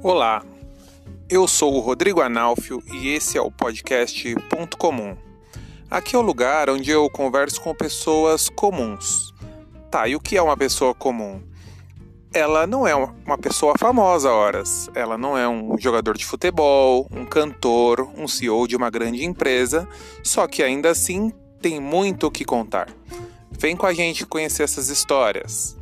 Olá, eu sou o Rodrigo Analfio e esse é o podcast Ponto Comum. Aqui é o lugar onde eu converso com pessoas comuns. Tá, e o que é uma pessoa comum? Ela não é uma pessoa famosa, horas. Ela não é um jogador de futebol, um cantor, um CEO de uma grande empresa, só que ainda assim tem muito o que contar. Vem com a gente conhecer essas histórias.